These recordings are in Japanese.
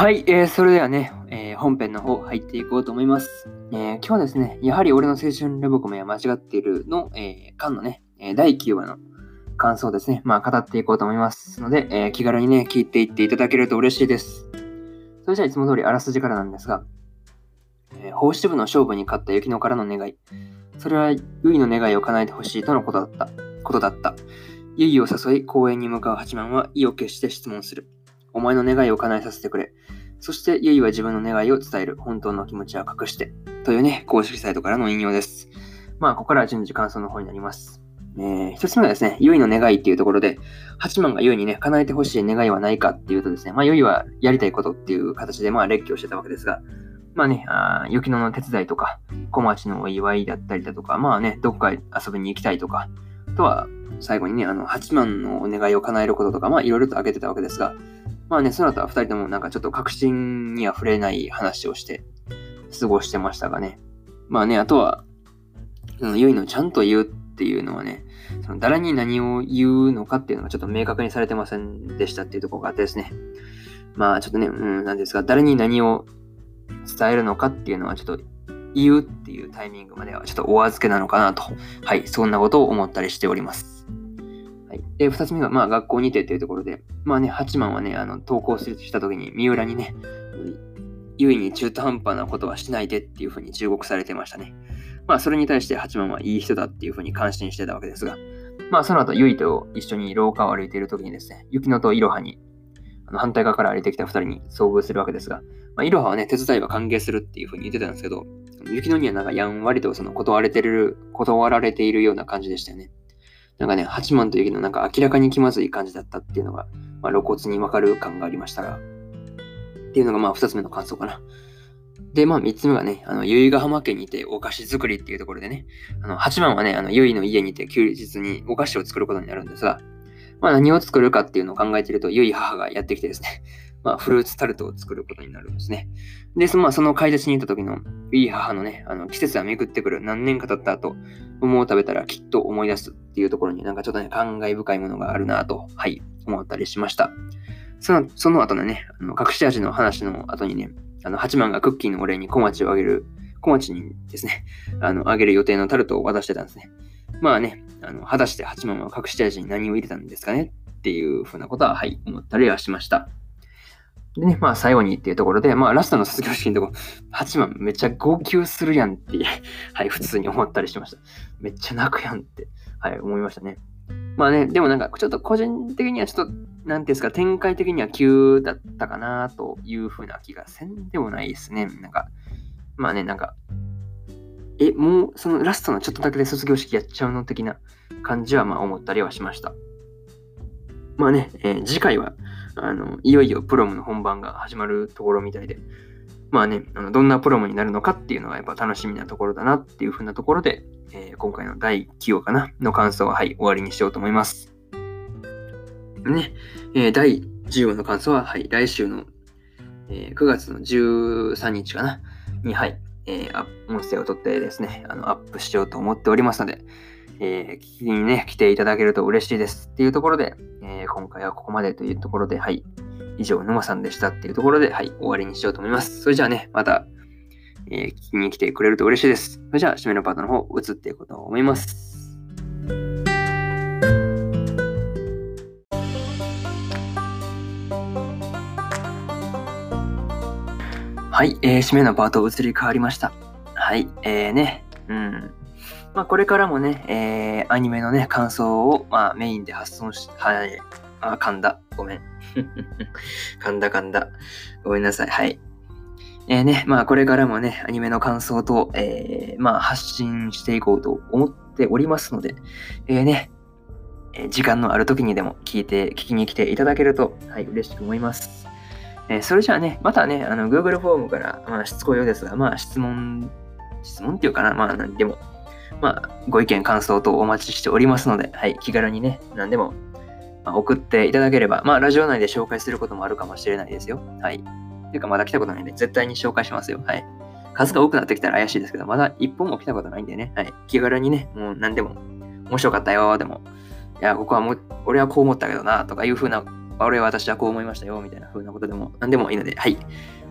はい、えー、それではねえ、本編の方入っていこうと思います。えー、今日はですね、やはり俺の青春レボコメは間違っているの、えー、間のね、第9話の感想ですね、まあ語っていこうと思いますので、え、気軽にね、聞いていっていただけると嬉しいです。それじゃあいつも通りあらすじからなんですが、えー、法師部の勝負に勝った雪乃からの願い。それは、ゆいの願いを叶えてほしいとのことだった。ことだった。ゆいを誘い、公園に向かう八幡は意を決して質問する。お前の願いを叶えさせてくれ。そして、ゆいは自分の願いを伝える。本当の気持ちは隠して。というね、公式サイトからの引用です。まあ、ここからは順次感想の方になります。えー、一つ目はですね、ゆいの願いっていうところで、八幡がゆいにね、叶えてほしい願いはないかっていうとですね、まあ、ゆいはやりたいことっていう形で、まあ、列挙してたわけですが、まあね、あ雪乃の手伝いとか、小町のお祝いだったりだとか、まあね、どっか遊びに行きたいとか、あとは、最後にね、あの、八幡のお願いを叶えることとか、まあ、いろいろと挙げてたわけですが、まあね、その後は二人ともなんかちょっと確信には触れない話をして過ごしてましたがね。まあね、あとは、ゆいのちゃんと言うっていうのはね、その誰に何を言うのかっていうのがちょっと明確にされてませんでしたっていうところがあってですね。まあちょっとね、うん、なんですが、誰に何を伝えるのかっていうのはちょっと言うっていうタイミングまではちょっとお預けなのかなと、はい、そんなことを思ったりしております。はい。で、二つ目が、まあ、学校にてっていうところで、まあね、八幡はね、あの、登校した時に、三浦にね、優位に中途半端なことはしないでっていうふうに忠告されてましたね。まあ、それに対して八幡はいい人だっていうふうに感心してたわけですが、まあ、その後、ゆいと一緒に廊下を歩いている時にですね、雪乃といろはに、あの反対側から歩いてきた二人に遭遇するわけですが、まあ、いろははね、手伝いは歓迎するっていうふうに言ってたんですけど、雪乃にはなんかやんわりとその断れてる、断られているような感じでしたよね。なんかね、八幡というのなんか明らかに気まずい感じだったっていうのが、まあ、露骨にわかる感がありましたが、っていうのがまあ二つ目の感想かな。で、まあ三つ目がね、あの、由比ヶ浜家にてお菓子作りっていうところでね、あの、八幡はね、あの、由比の家にて休日にお菓子を作ることになるんですが、まあ何を作るかっていうのを考えていると、由比母がやってきてですね、まあ、フルーツタルトを作ることになるんですね。で、その,、まあ、その買い出しに行った時のいい母のね、あの季節が巡ってくる何年か経った後、桃を食べたらきっと思い出すっていうところになんかちょっとね、感慨深いものがあるなと、はい、思ったりしました。そのその後のね、あの隠し味の話の後にね、あの八幡がクッキーのお礼に小町をあげる、小町にですね、あの、あげる予定のタルトを渡してたんですね。まあね、あの果たして八幡は隠し味に何を入れたんですかねっていうふうなことは、はい、思ったりはしました。でね、まあ最後にっていうところで、まあラストの卒業式のとこ、8万めっちゃ号泣するやんって、はい、普通に思ったりしました。めっちゃ泣くやんって、はい、思いましたね。まあね、でもなんかちょっと個人的にはちょっと、なんていうんですか、展開的には急だったかなというふうな気がせんでもないですね。なんか、まあね、なんか、え、もうそのラストのちょっとだけで卒業式やっちゃうの的な感じはまあ思ったりはしました。まあね、えー、次回は、あの、いよいよプロムの本番が始まるところみたいで、まあね、あのどんなプロムになるのかっていうのがやっぱ楽しみなところだなっていうふうなところで、えー、今回の第9話かなの感想は、はい、終わりにしようと思います。ね、えー、第10話の感想は、はい、来週のえー、9月の13日かな、に、はい、えー、音声を取ってですね、あのアップしようと思っておりますので、えー、聞きにね、来ていただけると嬉しいですっていうところで、えー、今回はここまでというところで、はい、以上、沼さんでしたっていうところで、はい、終わりにしようと思います。それじゃあね、また、えー、聞きに来てくれると嬉しいです。それじゃあ、締めのパートの方、移っていこうと思います。はい、えー、締めのパート移り変わりました。はい、えーね、うん。まあ、これからもね、えー、アニメのね、感想を、まあ、メインで発送し、はい、あ、噛んだ。ごめん。噛んだ噛んだ。ごめんなさい。はい。えー、ね、まあ、これからもね、アニメの感想と、えー、まあ、発信していこうと思っておりますので、えー、ね、え時間のある時にでも聞いて、聞きに来ていただけると、はい、嬉しく思います。えー、それじゃあね、またね、あの、Google フォームから、まあ、しつこいようですが、まあ、質問、質問っていうかな、まあ、何でも、まあ、ご意見、感想等お待ちしておりますので、はい、気軽にね、何でも、まあ、送っていただければ、まあ、ラジオ内で紹介することもあるかもしれないですよ。はい。ていうか、まだ来たことないんで、絶対に紹介しますよ。はい。数が多くなってきたら怪しいですけど、まだ一本も来たことないんでね、はい。気軽にね、もう何でも、面白かったよ、でも、いや、ここはもう、俺はこう思ったけどな、とかいう風な俺は私はこう思いましたよ、みたいな風なことでも何でもいいので、はい。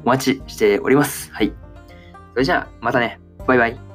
お待ちしております。はい。それじゃあ、またね。バイバイ。